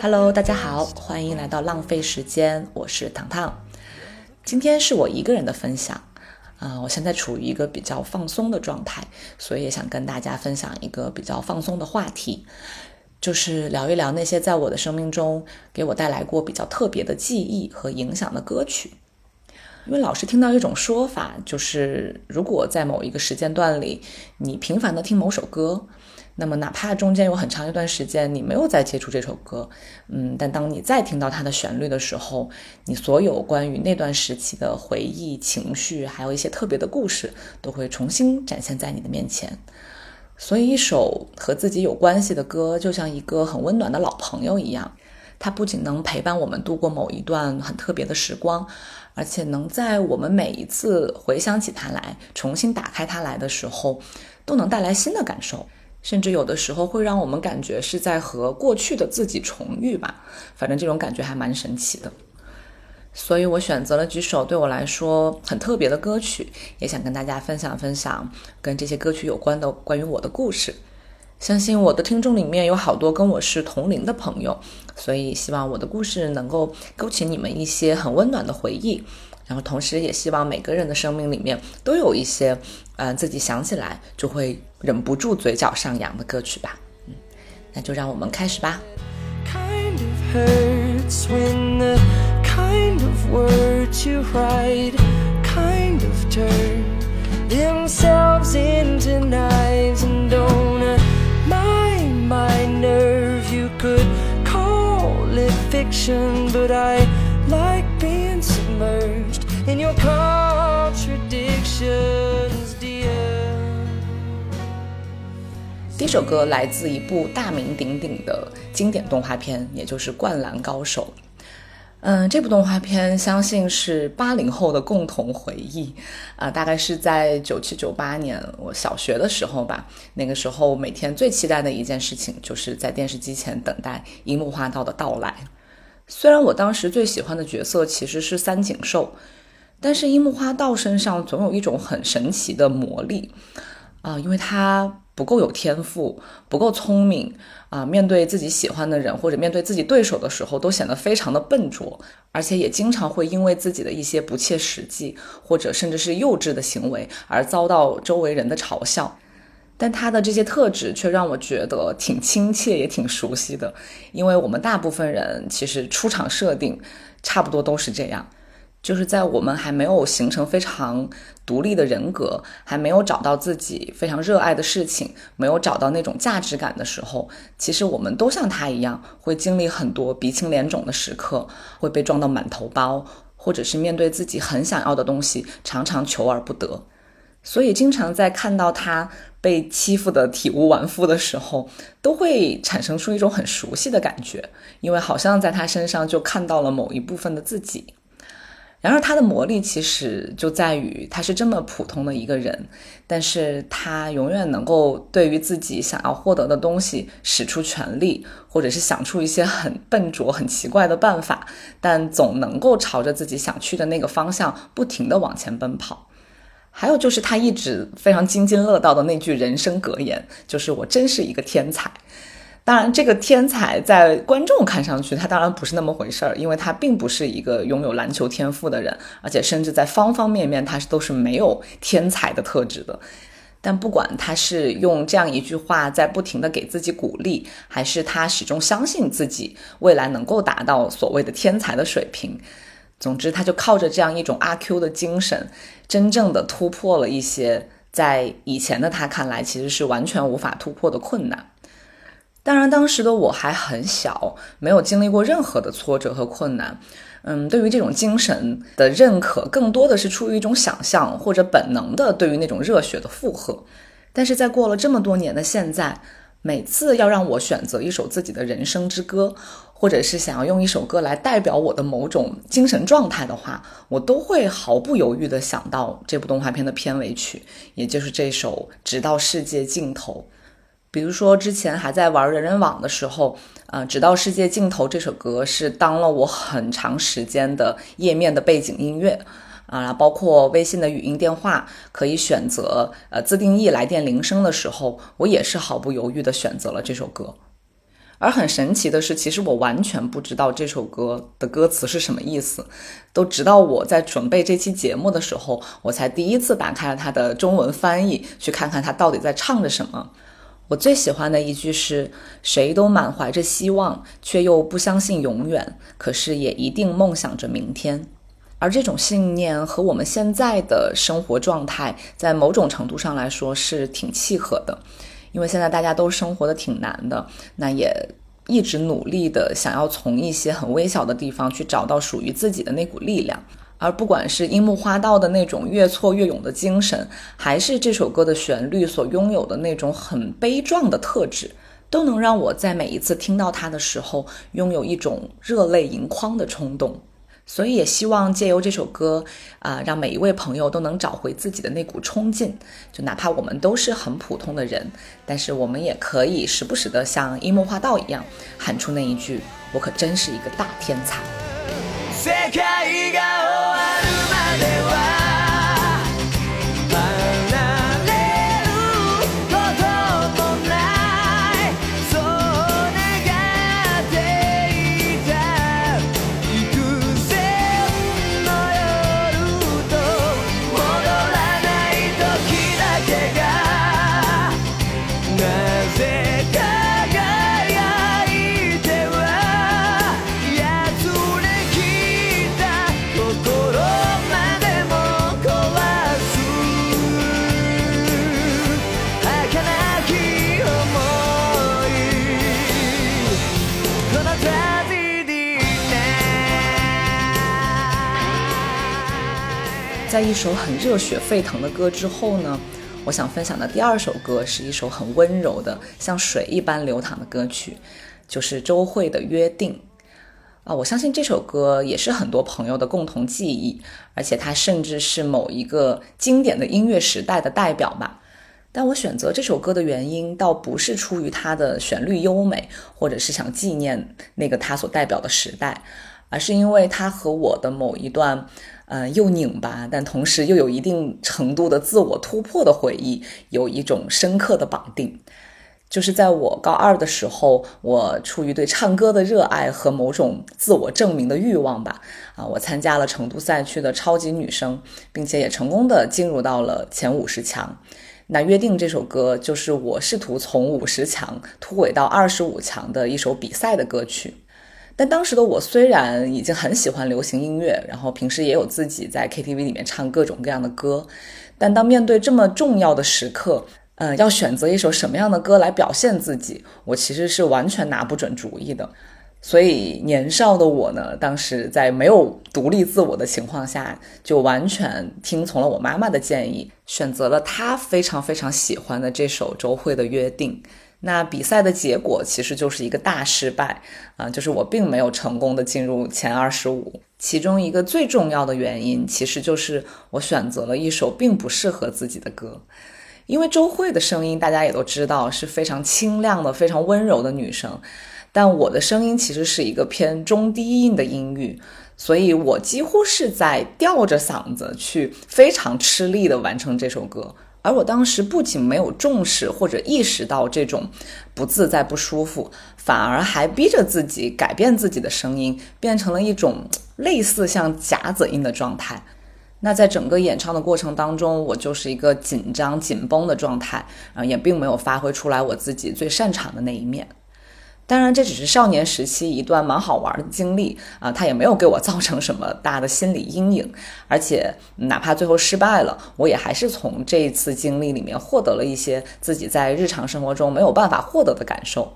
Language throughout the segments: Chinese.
Hello，大家好，欢迎来到浪费时间，我是糖糖。今天是我一个人的分享，啊，我现在处于一个比较放松的状态，所以也想跟大家分享一个比较放松的话题，就是聊一聊那些在我的生命中给我带来过比较特别的记忆和影响的歌曲。因为老是听到一种说法，就是如果在某一个时间段里，你频繁的听某首歌。那么，哪怕中间有很长一段时间你没有再接触这首歌，嗯，但当你再听到它的旋律的时候，你所有关于那段时期的回忆、情绪，还有一些特别的故事，都会重新展现在你的面前。所以，一首和自己有关系的歌，就像一个很温暖的老朋友一样，它不仅能陪伴我们度过某一段很特别的时光，而且能在我们每一次回想起它来、重新打开它来的时候，都能带来新的感受。甚至有的时候会让我们感觉是在和过去的自己重遇吧，反正这种感觉还蛮神奇的。所以我选择了几首对我来说很特别的歌曲，也想跟大家分享分享跟这些歌曲有关的关于我的故事。相信我的听众里面有好多跟我是同龄的朋友，所以希望我的故事能够勾起你们一些很温暖的回忆。然后，同时也希望每个人的生命里面都有一些，嗯，自己想起来就会忍不住嘴角上扬的歌曲吧。嗯，那就让我们开始吧。in your contradictions, 第一首歌来自一部大名鼎鼎的经典动画片，也就是《灌篮高手》。嗯，这部动画片相信是八零后的共同回忆啊，大概是在九七九八年我小学的时候吧。那个时候每天最期待的一件事情，就是在电视机前等待樱木花道的到来。虽然我当时最喜欢的角色其实是三井寿。但是樱木花道身上总有一种很神奇的魔力，啊，因为他不够有天赋，不够聪明，啊，面对自己喜欢的人或者面对自己对手的时候，都显得非常的笨拙，而且也经常会因为自己的一些不切实际或者甚至是幼稚的行为而遭到周围人的嘲笑。但他的这些特质却让我觉得挺亲切也挺熟悉的，因为我们大部分人其实出场设定差不多都是这样。就是在我们还没有形成非常独立的人格，还没有找到自己非常热爱的事情，没有找到那种价值感的时候，其实我们都像他一样，会经历很多鼻青脸肿的时刻，会被撞到满头包，或者是面对自己很想要的东西，常常求而不得。所以，经常在看到他被欺负的体无完肤的时候，都会产生出一种很熟悉的感觉，因为好像在他身上就看到了某一部分的自己。然而，他的魔力其实就在于他是这么普通的一个人，但是他永远能够对于自己想要获得的东西使出全力，或者是想出一些很笨拙、很奇怪的办法，但总能够朝着自己想去的那个方向不停地往前奔跑。还有就是他一直非常津津乐道的那句人生格言，就是“我真是一个天才”。当然，这个天才在观众看上去，他当然不是那么回事儿，因为他并不是一个拥有篮球天赋的人，而且甚至在方方面面，他是都是没有天才的特质的。但不管他是用这样一句话在不停的给自己鼓励，还是他始终相信自己未来能够达到所谓的天才的水平，总之，他就靠着这样一种阿 Q 的精神，真正的突破了一些在以前的他看来其实是完全无法突破的困难。当然，当时的我还很小，没有经历过任何的挫折和困难。嗯，对于这种精神的认可，更多的是出于一种想象或者本能的对于那种热血的附和。但是在过了这么多年的现在，每次要让我选择一首自己的人生之歌，或者是想要用一首歌来代表我的某种精神状态的话，我都会毫不犹豫地想到这部动画片的片尾曲，也就是这首《直到世界尽头》。比如说，之前还在玩人人网的时候，呃，直到世界尽头这首歌是当了我很长时间的页面的背景音乐，啊，包括微信的语音电话可以选择呃自定义来电铃声的时候，我也是毫不犹豫的选择了这首歌。而很神奇的是，其实我完全不知道这首歌的歌词是什么意思，都直到我在准备这期节目的时候，我才第一次打开了它的中文翻译，去看看它到底在唱着什么。我最喜欢的一句是：“谁都满怀着希望，却又不相信永远，可是也一定梦想着明天。”而这种信念和我们现在的生活状态，在某种程度上来说是挺契合的。因为现在大家都生活的挺难的，那也一直努力的想要从一些很微小的地方去找到属于自己的那股力量，而不管是樱木花道的那种越挫越勇的精神，还是这首歌的旋律所拥有的那种很悲壮的特质，都能让我在每一次听到它的时候，拥有一种热泪盈眶的冲动。所以也希望借由这首歌，啊，让每一位朋友都能找回自己的那股冲劲。就哪怕我们都是很普通的人，但是我们也可以时不时的像樱木花道一样，喊出那一句：“我可真是一个大天才。”在一首很热血沸腾的歌之后呢，我想分享的第二首歌是一首很温柔的，像水一般流淌的歌曲，就是周慧的《约定》啊。我相信这首歌也是很多朋友的共同记忆，而且它甚至是某一个经典的音乐时代的代表吧。但我选择这首歌的原因，倒不是出于它的旋律优美，或者是想纪念那个它所代表的时代，而是因为它和我的某一段。嗯，又拧巴，但同时又有一定程度的自我突破的回忆，有一种深刻的绑定。就是在我高二的时候，我出于对唱歌的热爱和某种自我证明的欲望吧，啊，我参加了成都赛区的超级女声，并且也成功的进入到了前五十强。那约定这首歌，就是我试图从五十强突围到二十五强的一首比赛的歌曲。但当时的我虽然已经很喜欢流行音乐，然后平时也有自己在 KTV 里面唱各种各样的歌，但当面对这么重要的时刻，嗯，要选择一首什么样的歌来表现自己，我其实是完全拿不准主意的。所以年少的我呢，当时在没有独立自我的情况下，就完全听从了我妈妈的建议，选择了她非常非常喜欢的这首周慧的《约定》。那比赛的结果其实就是一个大失败啊，就是我并没有成功的进入前二十五。其中一个最重要的原因，其实就是我选择了一首并不适合自己的歌。因为周蕙的声音大家也都知道是非常清亮的、非常温柔的女生，但我的声音其实是一个偏中低音的音域，所以我几乎是在吊着嗓子去非常吃力的完成这首歌。而我当时不仅没有重视或者意识到这种不自在、不舒服，反而还逼着自己改变自己的声音，变成了一种类似像夹子音的状态。那在整个演唱的过程当中，我就是一个紧张、紧绷的状态，啊，也并没有发挥出来我自己最擅长的那一面。当然，这只是少年时期一段蛮好玩的经历啊，它也没有给我造成什么大的心理阴影。而且，哪怕最后失败了，我也还是从这一次经历里面获得了一些自己在日常生活中没有办法获得的感受。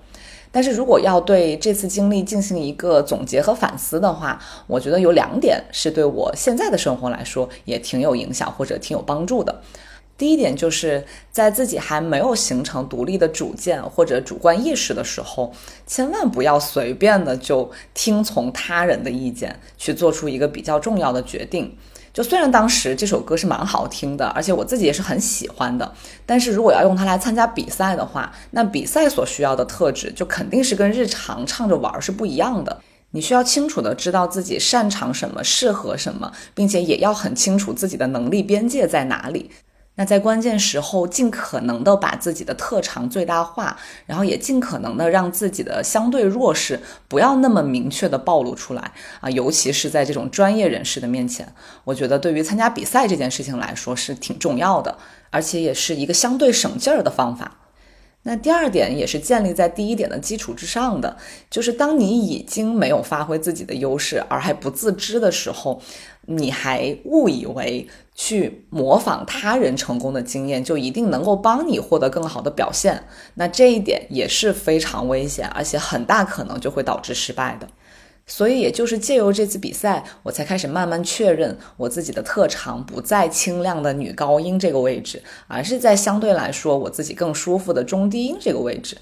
但是如果要对这次经历进行一个总结和反思的话，我觉得有两点是对我现在的生活来说也挺有影响或者挺有帮助的。第一点就是在自己还没有形成独立的主见或者主观意识的时候，千万不要随便的就听从他人的意见去做出一个比较重要的决定。就虽然当时这首歌是蛮好听的，而且我自己也是很喜欢的，但是如果要用它来参加比赛的话，那比赛所需要的特质就肯定是跟日常唱着玩儿是不一样的。你需要清楚的知道自己擅长什么，适合什么，并且也要很清楚自己的能力边界在哪里。那在关键时候，尽可能的把自己的特长最大化，然后也尽可能的让自己的相对弱势不要那么明确的暴露出来啊，尤其是在这种专业人士的面前，我觉得对于参加比赛这件事情来说是挺重要的，而且也是一个相对省劲儿的方法。那第二点也是建立在第一点的基础之上的，就是当你已经没有发挥自己的优势，而还不自知的时候，你还误以为去模仿他人成功的经验就一定能够帮你获得更好的表现，那这一点也是非常危险，而且很大可能就会导致失败的。所以，也就是借由这次比赛，我才开始慢慢确认我自己的特长不在清亮的女高音这个位置，而是在相对来说我自己更舒服的中低音这个位置。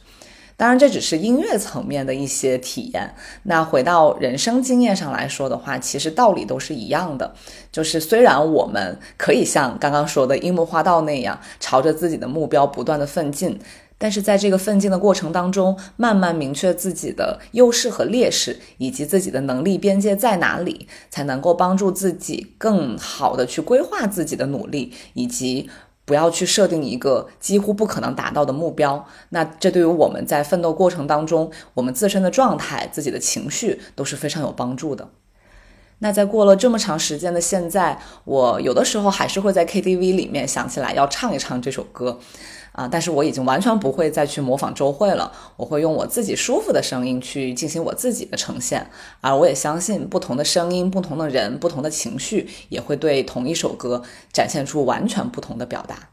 当然，这只是音乐层面的一些体验。那回到人生经验上来说的话，其实道理都是一样的。就是虽然我们可以像刚刚说的樱木花道那样，朝着自己的目标不断的奋进。但是在这个奋进的过程当中，慢慢明确自己的优势和劣势，以及自己的能力边界在哪里，才能够帮助自己更好的去规划自己的努力，以及不要去设定一个几乎不可能达到的目标。那这对于我们在奋斗过程当中，我们自身的状态、自己的情绪都是非常有帮助的。那在过了这么长时间的现在，我有的时候还是会在 KTV 里面想起来要唱一唱这首歌。啊！但是我已经完全不会再去模仿周慧了，我会用我自己舒服的声音去进行我自己的呈现。而我也相信，不同的声音、不同的人、不同的情绪，也会对同一首歌展现出完全不同的表达。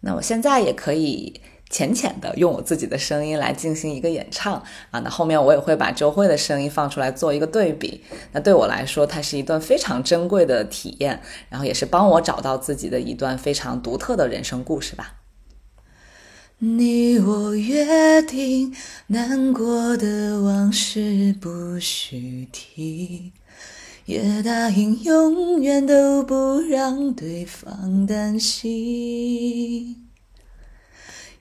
那我现在也可以浅浅的用我自己的声音来进行一个演唱啊！那后面我也会把周慧的声音放出来做一个对比。那对我来说，它是一段非常珍贵的体验，然后也是帮我找到自己的一段非常独特的人生故事吧。你我约定，难过的往事不许提，也答应永远都不让对方担心，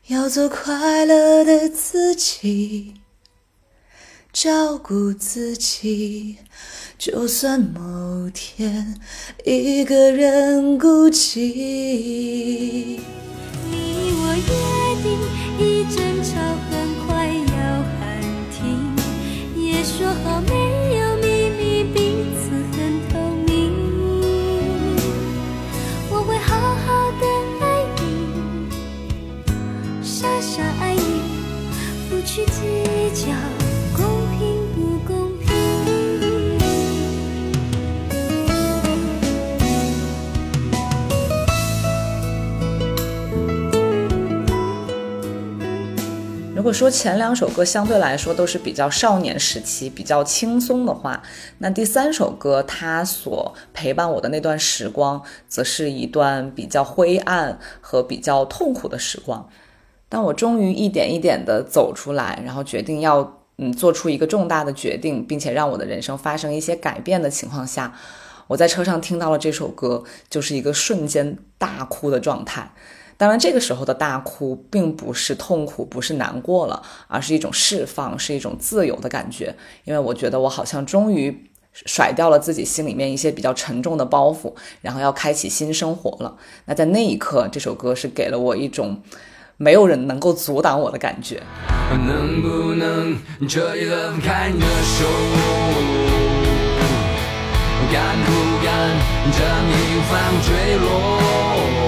要做快乐的自己，照顾自己，就算某天一个人孤寂。我约定。一争吵很快要喊停，也说好没有秘密，彼此很透明。我会好好的爱你，傻傻爱你，不去计较。如果说前两首歌相对来说都是比较少年时期、比较轻松的话，那第三首歌它所陪伴我的那段时光，则是一段比较灰暗和比较痛苦的时光。当我终于一点一点的走出来，然后决定要嗯做出一个重大的决定，并且让我的人生发生一些改变的情况下，我在车上听到了这首歌，就是一个瞬间大哭的状态。当然，这个时候的大哭并不是痛苦，不是难过了，而是一种释放，是一种自由的感觉。因为我觉得我好像终于甩掉了自己心里面一些比较沉重的包袱，然后要开启新生活了。那在那一刻，这首歌是给了我一种没有人能够阻挡我的感觉。能不能这一轮开你的手？敢不敢这明帆坠落？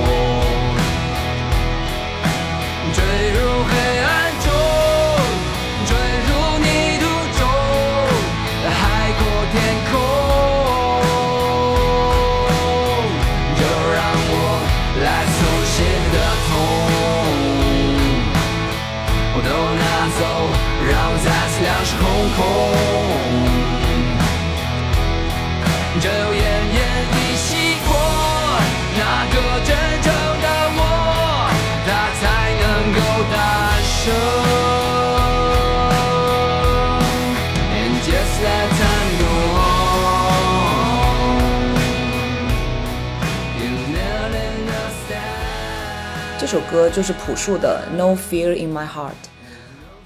这首歌就是朴树的《No Fear in My Heart》。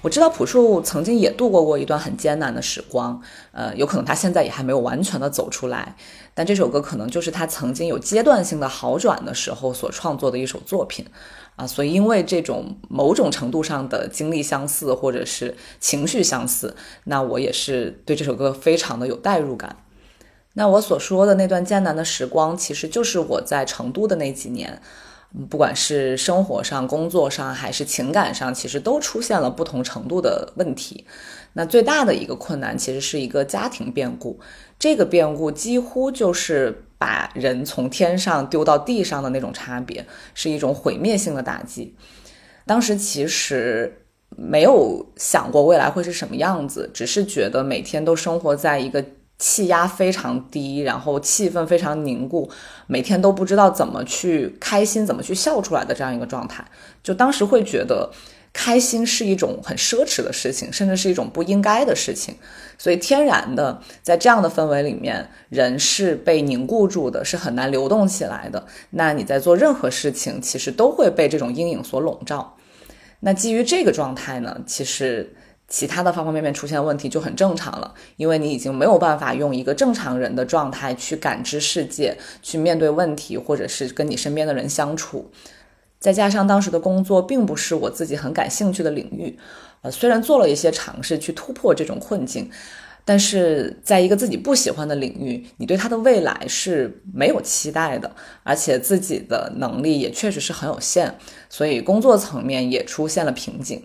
我知道朴树曾经也度过过一段很艰难的时光，呃，有可能他现在也还没有完全的走出来，但这首歌可能就是他曾经有阶段性的好转的时候所创作的一首作品，啊，所以因为这种某种程度上的经历相似或者是情绪相似，那我也是对这首歌非常的有代入感。那我所说的那段艰难的时光，其实就是我在成都的那几年。不管是生活上、工作上，还是情感上，其实都出现了不同程度的问题。那最大的一个困难，其实是一个家庭变故。这个变故几乎就是把人从天上丢到地上的那种差别，是一种毁灭性的打击。当时其实没有想过未来会是什么样子，只是觉得每天都生活在一个。气压非常低，然后气氛非常凝固，每天都不知道怎么去开心，怎么去笑出来的这样一个状态，就当时会觉得开心是一种很奢侈的事情，甚至是一种不应该的事情。所以天然的在这样的氛围里面，人是被凝固住的，是很难流动起来的。那你在做任何事情，其实都会被这种阴影所笼罩。那基于这个状态呢，其实。其他的方方面面出现问题就很正常了，因为你已经没有办法用一个正常人的状态去感知世界，去面对问题，或者是跟你身边的人相处。再加上当时的工作并不是我自己很感兴趣的领域，呃，虽然做了一些尝试去突破这种困境，但是在一个自己不喜欢的领域，你对他的未来是没有期待的，而且自己的能力也确实是很有限，所以工作层面也出现了瓶颈。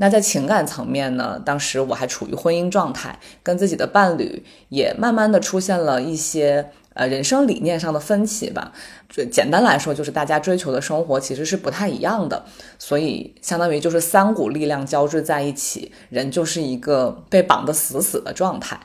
那在情感层面呢？当时我还处于婚姻状态，跟自己的伴侣也慢慢的出现了一些呃人生理念上的分歧吧。就简单来说，就是大家追求的生活其实是不太一样的，所以相当于就是三股力量交织在一起，人就是一个被绑得死死的状态。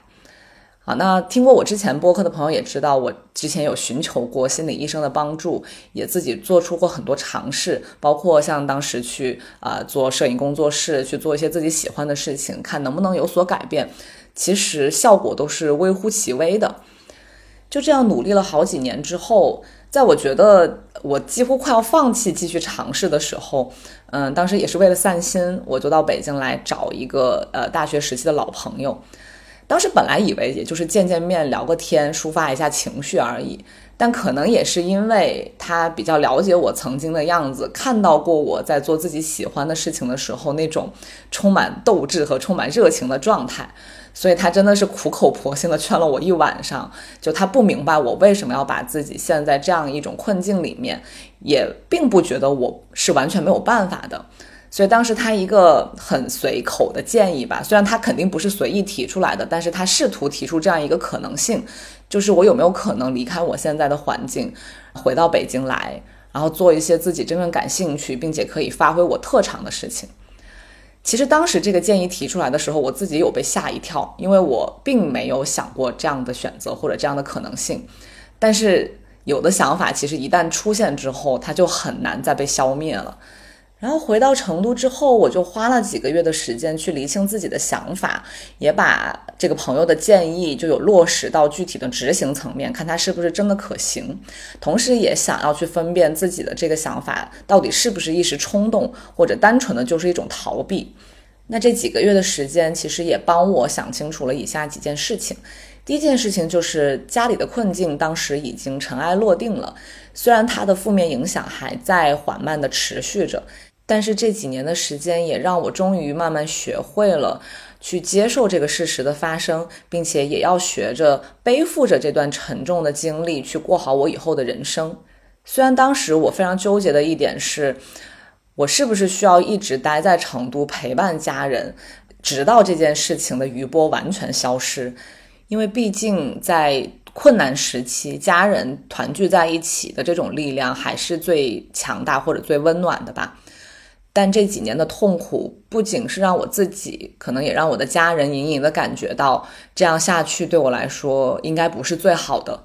好，那听过我之前播客的朋友也知道，我之前有寻求过心理医生的帮助，也自己做出过很多尝试，包括像当时去啊做摄影工作室，去做一些自己喜欢的事情，看能不能有所改变。其实效果都是微乎其微的。就这样努力了好几年之后，在我觉得我几乎快要放弃继续尝试的时候，嗯，当时也是为了散心，我就到北京来找一个呃大学时期的老朋友。当时本来以为也就是见见面聊个天，抒发一下情绪而已，但可能也是因为他比较了解我曾经的样子，看到过我在做自己喜欢的事情的时候那种充满斗志和充满热情的状态，所以他真的是苦口婆心的劝了我一晚上。就他不明白我为什么要把自己陷在这样一种困境里面，也并不觉得我是完全没有办法的。所以当时他一个很随口的建议吧，虽然他肯定不是随意提出来的，但是他试图提出这样一个可能性，就是我有没有可能离开我现在的环境，回到北京来，然后做一些自己真正感兴趣并且可以发挥我特长的事情。其实当时这个建议提出来的时候，我自己有被吓一跳，因为我并没有想过这样的选择或者这样的可能性。但是有的想法其实一旦出现之后，它就很难再被消灭了。然后回到成都之后，我就花了几个月的时间去理清自己的想法，也把这个朋友的建议就有落实到具体的执行层面，看他是不是真的可行。同时，也想要去分辨自己的这个想法到底是不是一时冲动，或者单纯的就是一种逃避。那这几个月的时间，其实也帮我想清楚了以下几件事情。第一件事情就是家里的困境，当时已经尘埃落定了，虽然它的负面影响还在缓慢的持续着。但是这几年的时间也让我终于慢慢学会了去接受这个事实的发生，并且也要学着背负着这段沉重的经历去过好我以后的人生。虽然当时我非常纠结的一点是，我是不是需要一直待在成都陪伴家人，直到这件事情的余波完全消失？因为毕竟在困难时期，家人团聚在一起的这种力量还是最强大或者最温暖的吧。但这几年的痛苦，不仅是让我自己，可能也让我的家人隐隐的感觉到，这样下去对我来说应该不是最好的。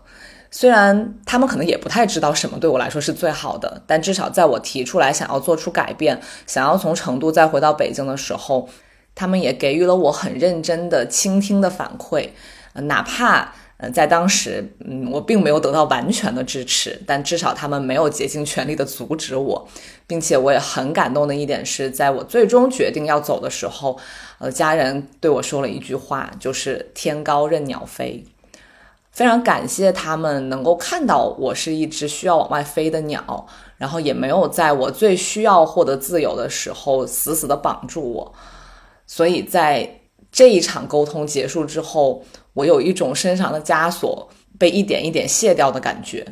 虽然他们可能也不太知道什么对我来说是最好的，但至少在我提出来想要做出改变，想要从成都再回到北京的时候，他们也给予了我很认真的倾听的反馈，哪怕。嗯，在当时，嗯，我并没有得到完全的支持，但至少他们没有竭尽全力的阻止我，并且我也很感动的一点是，在我最终决定要走的时候，呃，家人对我说了一句话，就是“天高任鸟飞”，非常感谢他们能够看到我是一只需要往外飞的鸟，然后也没有在我最需要获得自由的时候死死的绑住我，所以在这一场沟通结束之后。我有一种身上的枷锁被一点一点卸掉的感觉。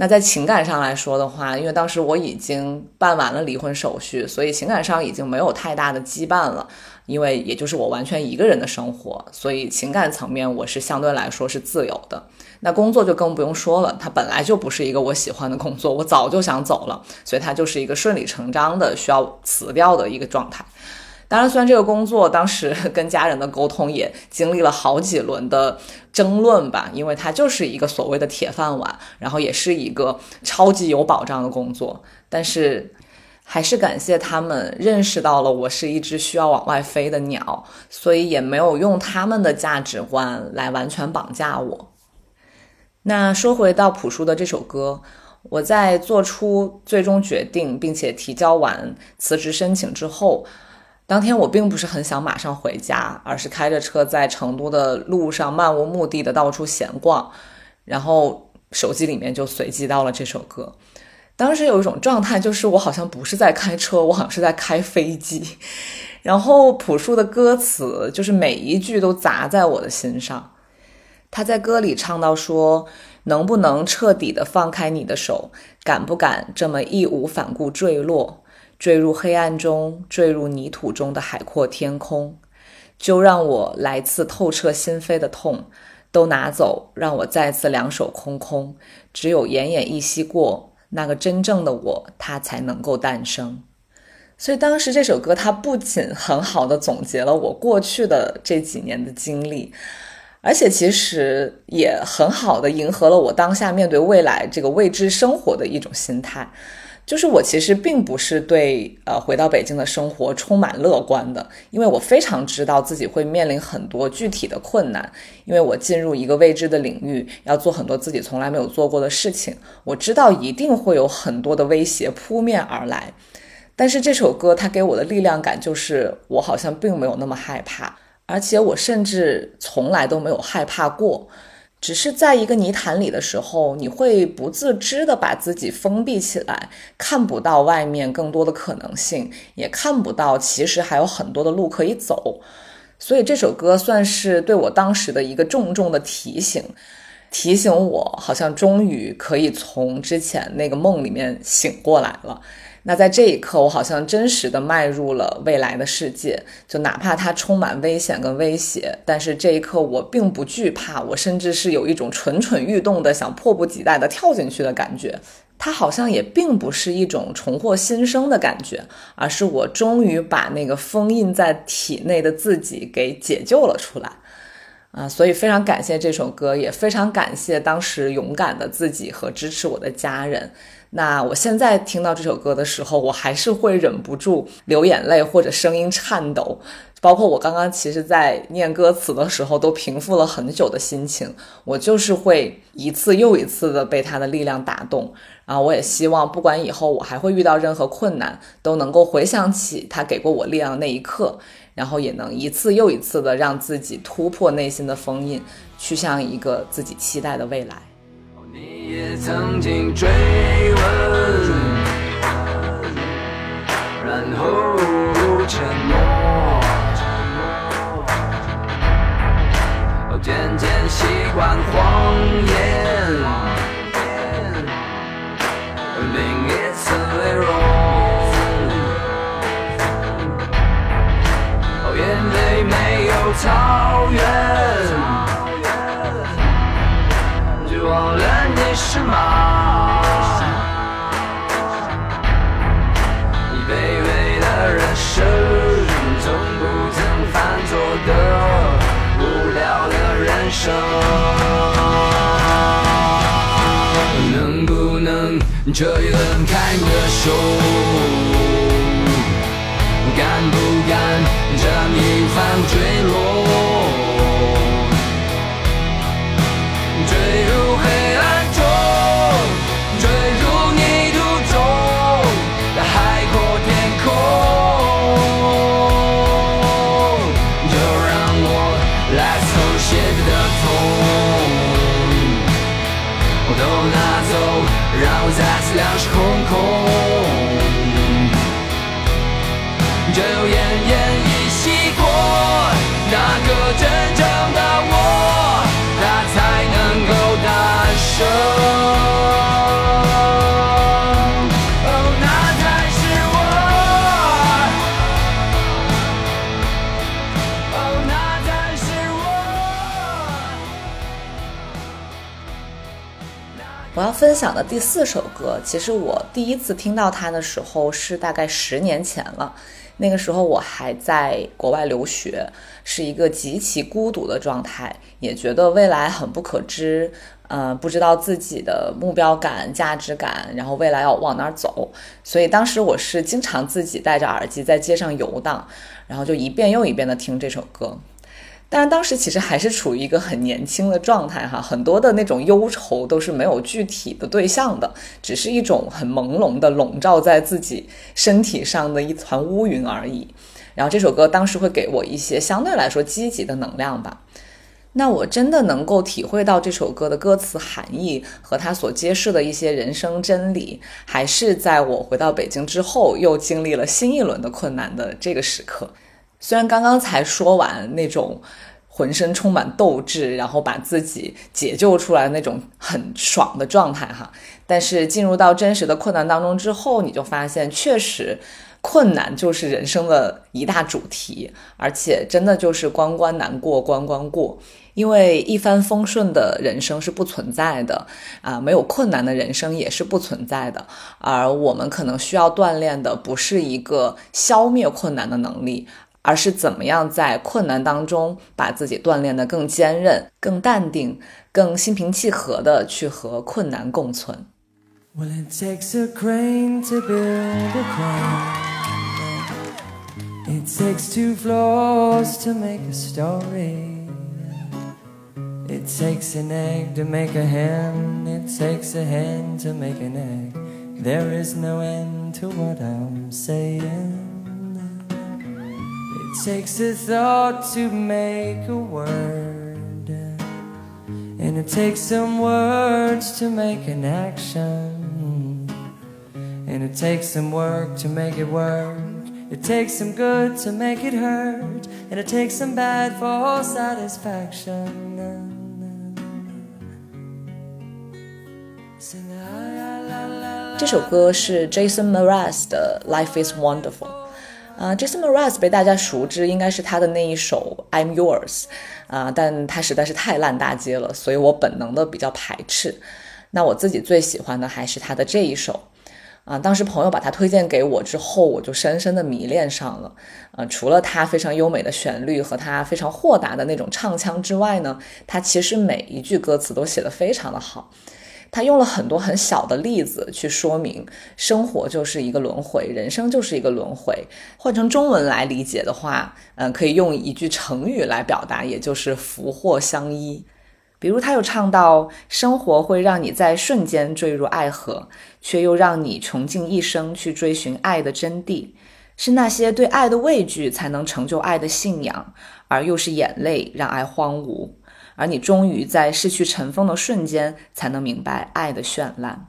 那在情感上来说的话，因为当时我已经办完了离婚手续，所以情感上已经没有太大的羁绊了。因为也就是我完全一个人的生活，所以情感层面我是相对来说是自由的。那工作就更不用说了，它本来就不是一个我喜欢的工作，我早就想走了，所以它就是一个顺理成章的需要辞掉的一个状态。当然，虽然这个工作当时跟家人的沟通也经历了好几轮的争论吧，因为它就是一个所谓的铁饭碗，然后也是一个超级有保障的工作。但是，还是感谢他们认识到了我是一只需要往外飞的鸟，所以也没有用他们的价值观来完全绑架我。那说回到朴树的这首歌，我在做出最终决定并且提交完辞职申请之后。当天我并不是很想马上回家，而是开着车在成都的路上漫无目的的到处闲逛，然后手机里面就随机到了这首歌。当时有一种状态，就是我好像不是在开车，我好像是在开飞机。然后朴树的歌词就是每一句都砸在我的心上。他在歌里唱到说：“能不能彻底的放开你的手？敢不敢这么义无反顾坠落？”坠入黑暗中，坠入泥土中的海阔天空，就让我来次透彻心扉的痛都拿走，让我再次两手空空。只有奄奄一息过，那个真正的我，它才能够诞生。所以当时这首歌，它不仅很好的总结了我过去的这几年的经历，而且其实也很好的迎合了我当下面对未来这个未知生活的一种心态。就是我其实并不是对呃回到北京的生活充满乐观的，因为我非常知道自己会面临很多具体的困难，因为我进入一个未知的领域，要做很多自己从来没有做过的事情，我知道一定会有很多的威胁扑面而来。但是这首歌它给我的力量感就是，我好像并没有那么害怕，而且我甚至从来都没有害怕过。只是在一个泥潭里的时候，你会不自知的把自己封闭起来，看不到外面更多的可能性，也看不到其实还有很多的路可以走。所以这首歌算是对我当时的一个重重的提醒，提醒我好像终于可以从之前那个梦里面醒过来了。那在这一刻，我好像真实的迈入了未来的世界，就哪怕它充满危险跟威胁，但是这一刻我并不惧怕，我甚至是有一种蠢蠢欲动的想迫不及待的跳进去的感觉。它好像也并不是一种重获新生的感觉，而是我终于把那个封印在体内的自己给解救了出来。啊，所以非常感谢这首歌，也非常感谢当时勇敢的自己和支持我的家人。那我现在听到这首歌的时候，我还是会忍不住流眼泪或者声音颤抖，包括我刚刚其实，在念歌词的时候都平复了很久的心情，我就是会一次又一次的被他的力量打动。然后我也希望，不管以后我还会遇到任何困难，都能够回想起他给过我力量那一刻，然后也能一次又一次的让自己突破内心的封印，去向一个自己期待的未来。你也曾经追问，然后沉默，这一轮开你的手？我。哦，那才是我。我要分享的第四首歌，其实我第一次听到它的时候是大概十年前了。那个时候我还在国外留学，是一个极其孤独的状态，也觉得未来很不可知，嗯、不知道自己的目标感、价值感，然后未来要往哪儿走。所以当时我是经常自己戴着耳机在街上游荡，然后就一遍又一遍的听这首歌。但是当时其实还是处于一个很年轻的状态哈，很多的那种忧愁都是没有具体的对象的，只是一种很朦胧的笼罩在自己身体上的一团乌云而已。然后这首歌当时会给我一些相对来说积极的能量吧。那我真的能够体会到这首歌的歌词含义和它所揭示的一些人生真理，还是在我回到北京之后，又经历了新一轮的困难的这个时刻。虽然刚刚才说完那种浑身充满斗志，然后把自己解救出来那种很爽的状态哈，但是进入到真实的困难当中之后，你就发现确实困难就是人生的一大主题，而且真的就是关关难过关关过。因为一帆风顺的人生是不存在的啊，没有困难的人生也是不存在的。而我们可能需要锻炼的不是一个消灭困难的能力，而是怎么样在困难当中把自己锻炼得更坚韧、更淡定、更心平气和的去和困难共存。Well, it takes a crane to build a crane. It takes two floors to make a story. It takes an egg to make a hen. It takes a hen to make an egg. There is no end to what I'm saying. It takes a thought to make a word. And it takes some words to make an action. And it takes some work to make it work. It takes some good to make it hurt. And it takes some bad for satisfaction. Sing 这首歌是 Jason Mraz 的《Life Is Wonderful》。呃，Jason Mraz 被大家熟知应该是他的那一首《I'm Yours》啊、但他实在是太烂大街了，所以我本能的比较排斥。那我自己最喜欢的还是他的这一首。啊，当时朋友把它推荐给我之后，我就深深的迷恋上了。呃，除了它非常优美的旋律和它非常豁达的那种唱腔之外呢，它其实每一句歌词都写得非常的好。他用了很多很小的例子去说明，生活就是一个轮回，人生就是一个轮回。换成中文来理解的话，嗯、可以用一句成语来表达，也就是福祸相依。比如他有唱到，生活会让你在瞬间坠入爱河，却又让你穷尽一生去追寻爱的真谛。是那些对爱的畏惧，才能成就爱的信仰，而又是眼泪让爱荒芜。而你终于在失去尘封的瞬间，才能明白爱的绚烂。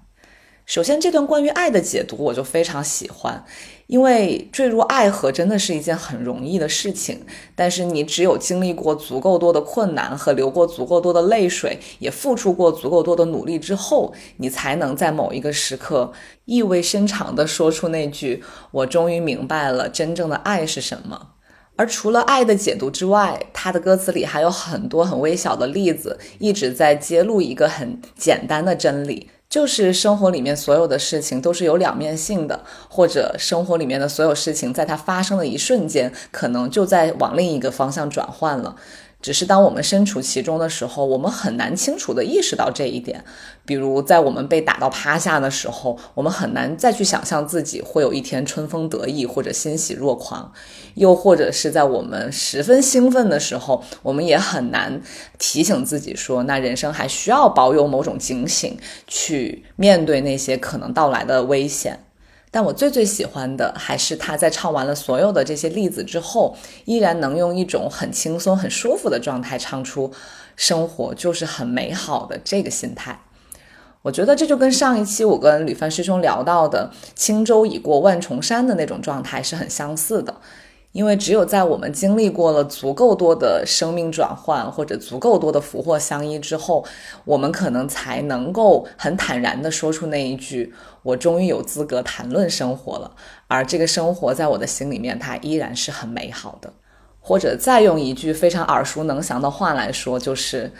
首先，这段关于爱的解读我就非常喜欢，因为坠入爱河真的是一件很容易的事情，但是你只有经历过足够多的困难和流过足够多的泪水，也付出过足够多的努力之后，你才能在某一个时刻意味深长地说出那句“我终于明白了真正的爱是什么”。而除了爱的解读之外，他的歌词里还有很多很微小的例子，一直在揭露一个很简单的真理，就是生活里面所有的事情都是有两面性的，或者生活里面的所有事情，在它发生的一瞬间，可能就在往另一个方向转换了。只是当我们身处其中的时候，我们很难清楚地意识到这一点。比如，在我们被打到趴下的时候，我们很难再去想象自己会有一天春风得意或者欣喜若狂；又或者是在我们十分兴奋的时候，我们也很难提醒自己说，那人生还需要保有某种警醒，去面对那些可能到来的危险。但我最最喜欢的还是他在唱完了所有的这些例子之后，依然能用一种很轻松、很舒服的状态唱出“生活就是很美好的”这个心态。我觉得这就跟上一期我跟吕帆师兄聊到的“轻舟已过万重山”的那种状态是很相似的。因为只有在我们经历过了足够多的生命转换，或者足够多的福祸相依之后，我们可能才能够很坦然地说出那一句：“我终于有资格谈论生活了。”而这个生活在我的心里面，它依然是很美好的。或者再用一句非常耳熟能详的话来说，就是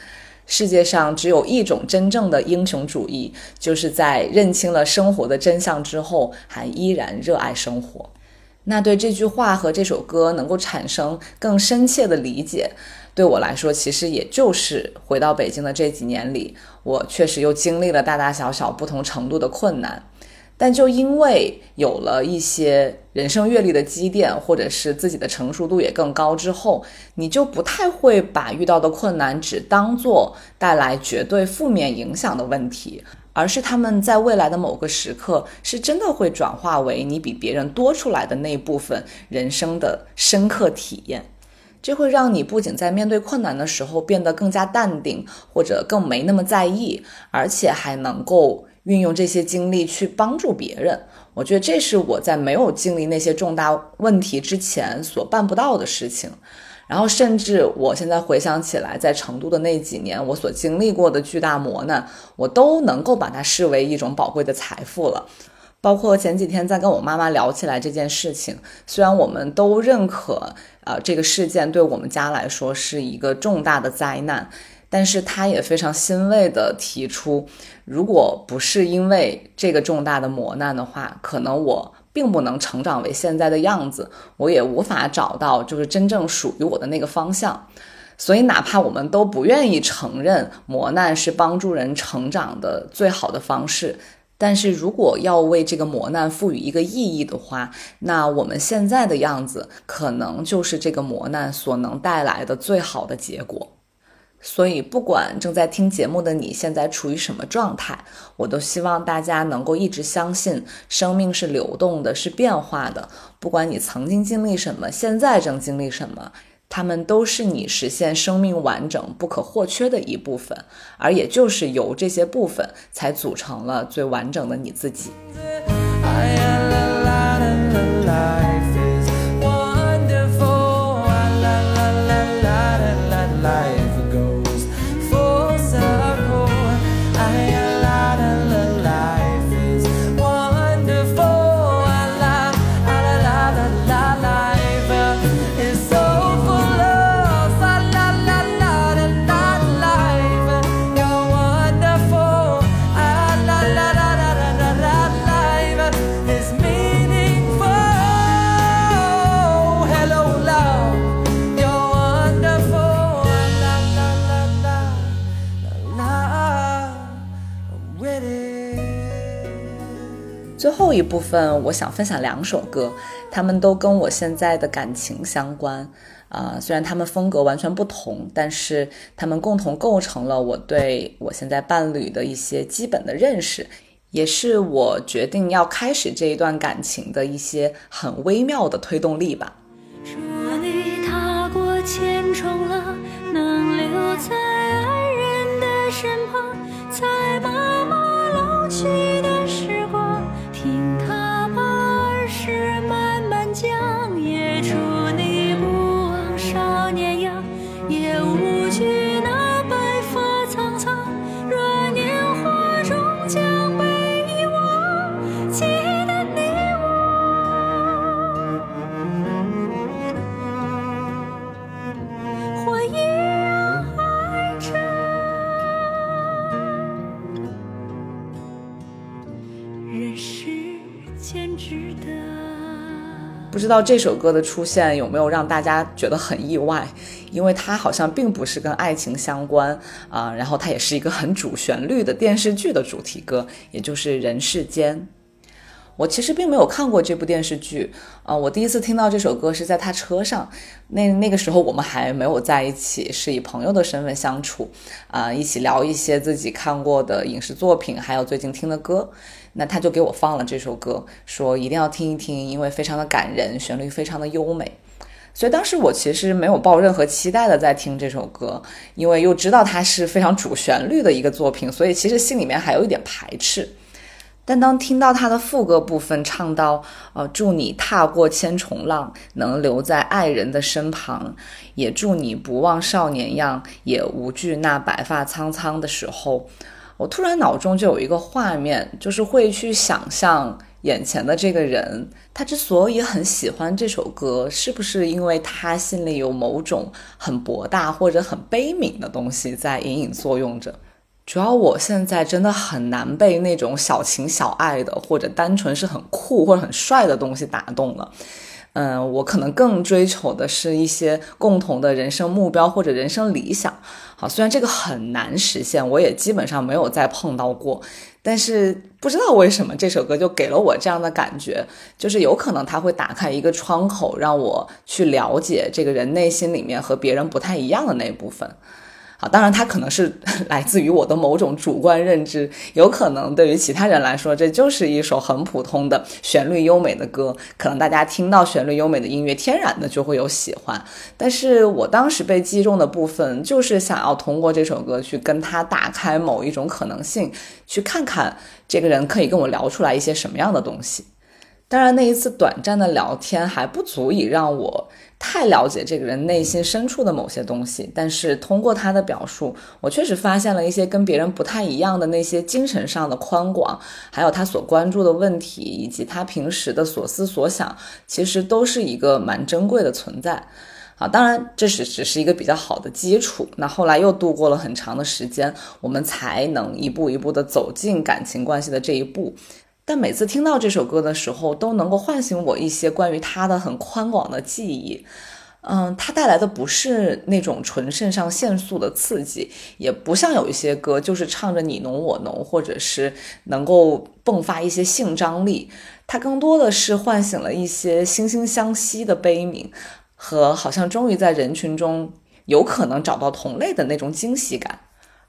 世界上只有一种真正的英雄主义，就是在认清了生活的真相之后，还依然热爱生活。那对这句话和这首歌能够产生更深切的理解，对我来说，其实也就是回到北京的这几年里，我确实又经历了大大小小不同程度的困难。但就因为有了一些人生阅历的积淀，或者是自己的成熟度也更高之后，你就不太会把遇到的困难只当做带来绝对负面影响的问题。而是他们在未来的某个时刻，是真的会转化为你比别人多出来的那部分人生的深刻体验。这会让你不仅在面对困难的时候变得更加淡定，或者更没那么在意，而且还能够运用这些经历去帮助别人。我觉得这是我在没有经历那些重大问题之前所办不到的事情。然后，甚至我现在回想起来，在成都的那几年，我所经历过的巨大磨难，我都能够把它视为一种宝贵的财富了。包括前几天在跟我妈妈聊起来这件事情，虽然我们都认可，呃，这个事件对我们家来说是一个重大的灾难，但是她也非常欣慰地提出，如果不是因为这个重大的磨难的话，可能我。并不能成长为现在的样子，我也无法找到就是真正属于我的那个方向。所以，哪怕我们都不愿意承认磨难是帮助人成长的最好的方式，但是如果要为这个磨难赋予一个意义的话，那我们现在的样子可能就是这个磨难所能带来的最好的结果。所以，不管正在听节目的你现在处于什么状态，我都希望大家能够一直相信，生命是流动的，是变化的。不管你曾经经历什么，现在正经历什么，他们都是你实现生命完整不可或缺的一部分，而也就是由这些部分才组成了最完整的你自己。最后一部分，我想分享两首歌，他们都跟我现在的感情相关。啊，虽然他们风格完全不同，但是他们共同构成了我对我现在伴侣的一些基本的认识，也是我决定要开始这一段感情的一些很微妙的推动力吧。祝你踏过千重浪，能留在爱人的身旁，在妈妈老去。的时光知道这首歌的出现有没有让大家觉得很意外，因为它好像并不是跟爱情相关啊，然后它也是一个很主旋律的电视剧的主题歌，也就是《人世间》。我其实并没有看过这部电视剧啊，我第一次听到这首歌是在他车上，那那个时候我们还没有在一起，是以朋友的身份相处啊，一起聊一些自己看过的影视作品，还有最近听的歌。那他就给我放了这首歌，说一定要听一听，因为非常的感人，旋律非常的优美。所以当时我其实没有抱任何期待的在听这首歌，因为又知道它是非常主旋律的一个作品，所以其实心里面还有一点排斥。但当听到它的副歌部分唱到“呃，祝你踏过千重浪，能留在爱人的身旁，也祝你不忘少年样，也无惧那白发苍苍”的时候，我突然脑中就有一个画面，就是会去想象。眼前的这个人，他之所以很喜欢这首歌，是不是因为他心里有某种很博大或者很悲悯的东西在隐隐作用着？主要我现在真的很难被那种小情小爱的，或者单纯是很酷或者很帅的东西打动了。嗯，我可能更追求的是一些共同的人生目标或者人生理想。好，虽然这个很难实现，我也基本上没有再碰到过。但是不知道为什么这首歌就给了我这样的感觉，就是有可能他会打开一个窗口，让我去了解这个人内心里面和别人不太一样的那部分。好，当然它可能是 来自于我的某种主观认知，有可能对于其他人来说，这就是一首很普通的旋律优美的歌，可能大家听到旋律优美的音乐，天然的就会有喜欢。但是我当时被击中的部分，就是想要通过这首歌去跟他打开某一种可能性，去看看这个人可以跟我聊出来一些什么样的东西。当然，那一次短暂的聊天还不足以让我太了解这个人内心深处的某些东西。但是通过他的表述，我确实发现了一些跟别人不太一样的那些精神上的宽广，还有他所关注的问题，以及他平时的所思所想，其实都是一个蛮珍贵的存在。啊，当然这是只是一个比较好的基础。那后来又度过了很长的时间，我们才能一步一步的走进感情关系的这一步。但每次听到这首歌的时候，都能够唤醒我一些关于他的很宽广的记忆。嗯，它带来的不是那种纯肾上腺素的刺激，也不像有一些歌就是唱着你侬我侬，或者是能够迸发一些性张力。它更多的是唤醒了一些惺惺相惜的悲悯，和好像终于在人群中有可能找到同类的那种惊喜感。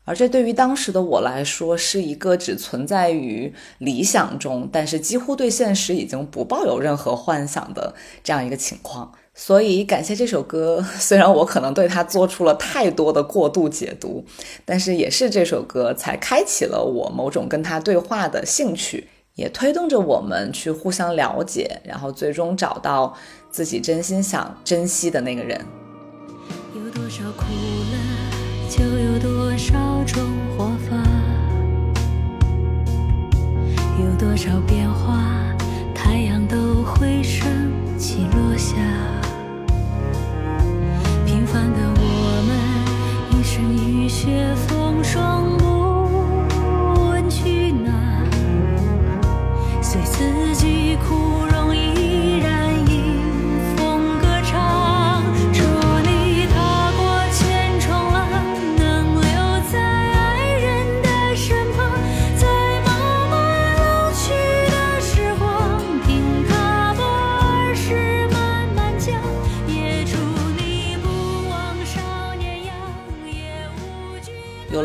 而这对于当时的我来说，是一个只存在于理想中，但是几乎对现实已经不抱有任何幻想的这样一个情况。所以，感谢这首歌，虽然我可能对它做出了太多的过度解读，但是也是这首歌才开启了我某种跟他对话的兴趣，也推动着我们去互相了解，然后最终找到自己真心想珍惜的那个人。有多少苦乐，就有多少。种活法，有多少变化，太阳都会升起落下。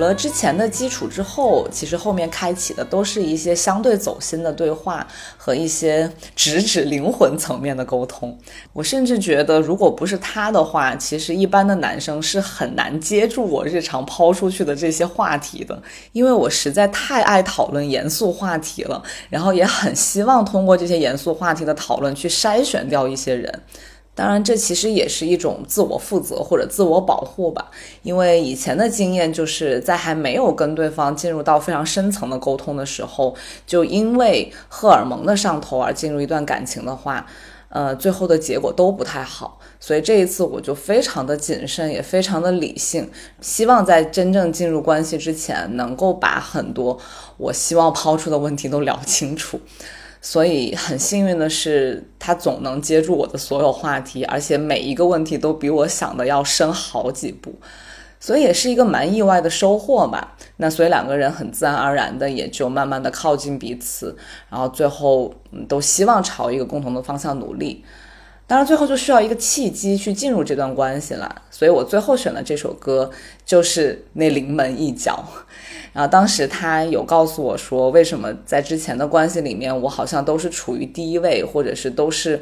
了之前的基础之后，其实后面开启的都是一些相对走心的对话和一些直指灵魂层面的沟通。我甚至觉得，如果不是他的话，其实一般的男生是很难接住我日常抛出去的这些话题的，因为我实在太爱讨论严肃话题了，然后也很希望通过这些严肃话题的讨论去筛选掉一些人。当然，这其实也是一种自我负责或者自我保护吧。因为以前的经验就是在还没有跟对方进入到非常深层的沟通的时候，就因为荷尔蒙的上头而进入一段感情的话，呃，最后的结果都不太好。所以这一次我就非常的谨慎，也非常的理性，希望在真正进入关系之前，能够把很多我希望抛出的问题都聊清楚。所以很幸运的是，他总能接住我的所有话题，而且每一个问题都比我想的要深好几步，所以也是一个蛮意外的收获吧。那所以两个人很自然而然的也就慢慢的靠近彼此，然后最后都希望朝一个共同的方向努力。当然最后就需要一个契机去进入这段关系了，所以我最后选的这首歌就是那临门一脚。然后当时他有告诉我说，为什么在之前的关系里面，我好像都是处于第一位，或者是都是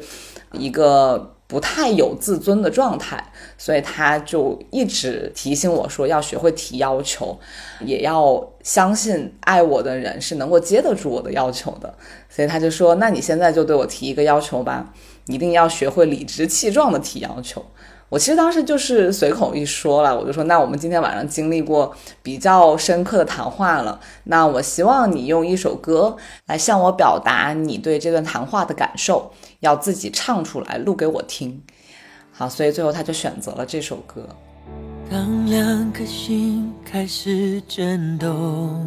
一个不太有自尊的状态，所以他就一直提醒我说要学会提要求，也要相信爱我的人是能够接得住我的要求的。所以他就说：“那你现在就对我提一个要求吧，一定要学会理直气壮的提要求。”我其实当时就是随口一说了，我就说：“那我们今天晚上经历过比较深刻的谈话了，那我希望你用一首歌来向我表达你对这段谈话的感受，要自己唱出来录给我听。”好，所以最后他就选择了这首歌。当两颗心开始震动，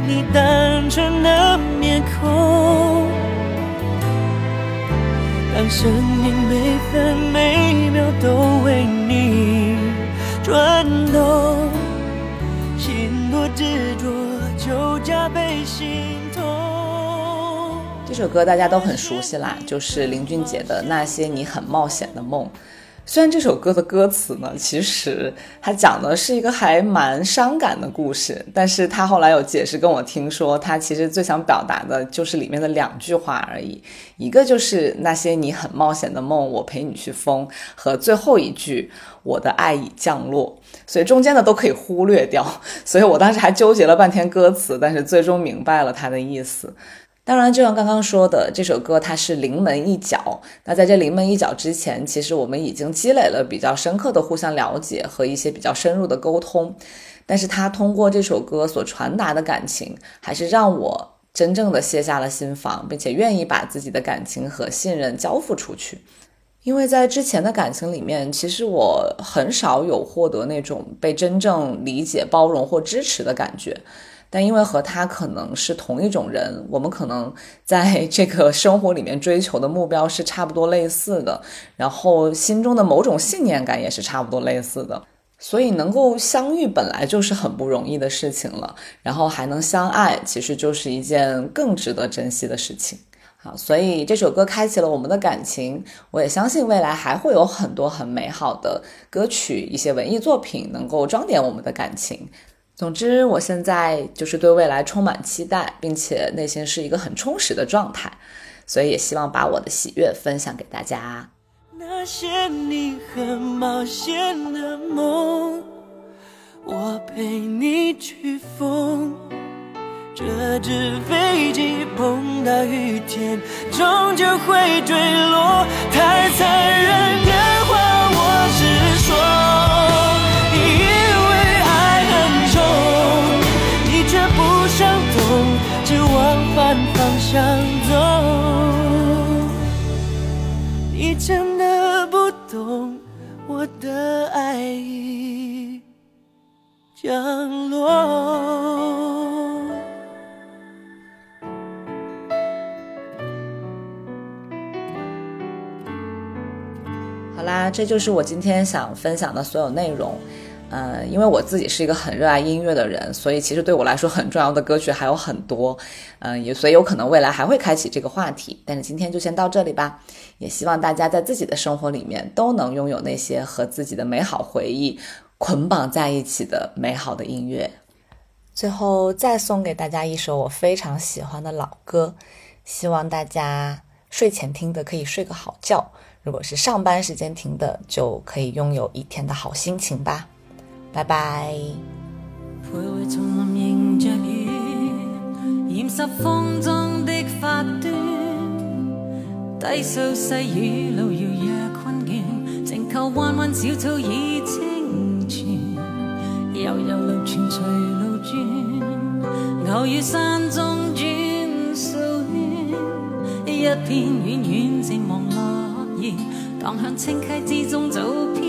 你单纯的面孔。当生命每分每秒都为你转动，心多执着就加倍心痛。这首歌大家都很熟悉啦，就是林俊杰的《那些你很冒险的梦》。虽然这首歌的歌词呢，其实它讲的是一个还蛮伤感的故事，但是他后来有解释跟我听说，他其实最想表达的就是里面的两句话而已，一个就是那些你很冒险的梦，我陪你去疯，和最后一句我的爱已降落，所以中间的都可以忽略掉，所以我当时还纠结了半天歌词，但是最终明白了他的意思。当然，就像刚刚说的，这首歌它是临门一脚。那在这临门一脚之前，其实我们已经积累了比较深刻的互相了解和一些比较深入的沟通。但是他通过这首歌所传达的感情，还是让我真正的卸下了心防，并且愿意把自己的感情和信任交付出去。因为在之前的感情里面，其实我很少有获得那种被真正理解、包容或支持的感觉。但因为和他可能是同一种人，我们可能在这个生活里面追求的目标是差不多类似的，然后心中的某种信念感也是差不多类似的，所以能够相遇本来就是很不容易的事情了，然后还能相爱，其实就是一件更值得珍惜的事情。好，所以这首歌开启了我们的感情，我也相信未来还会有很多很美好的歌曲，一些文艺作品能够装点我们的感情。总之，我现在就是对未来充满期待，并且内心是一个很充实的状态，所以也希望把我的喜悦分享给大家。那些你很冒险的梦，我陪你去疯。这只飞机碰到雨天，终究会坠落。太残忍方向走。你真的不懂我的爱已降落。好啦，这就是我今天想分享的所有内容。呃，因为我自己是一个很热爱音乐的人，所以其实对我来说很重要的歌曲还有很多。嗯，也所以有可能未来还会开启这个话题，但是今天就先到这里吧。也希望大家在自己的生活里面都能拥有那些和自己的美好回忆捆绑在一起的美好的音乐。最后再送给大家一首我非常喜欢的老歌，希望大家睡前听的可以睡个好觉。如果是上班时间听的，就可以拥有一天的好心情吧。拜拜。徘徊丛林迎着雨，染湿风中的发端。低诉细雨路遥若困倦，静靠弯弯小草已清泉。悠悠路泉随路转，偶遇山中转数圈，一片远远渐望落叶，荡向清溪之中早飘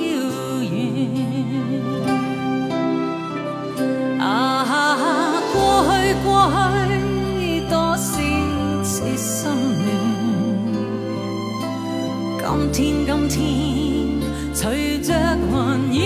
远。啊，过去过去，多少次心乱，今天，今天，随着云烟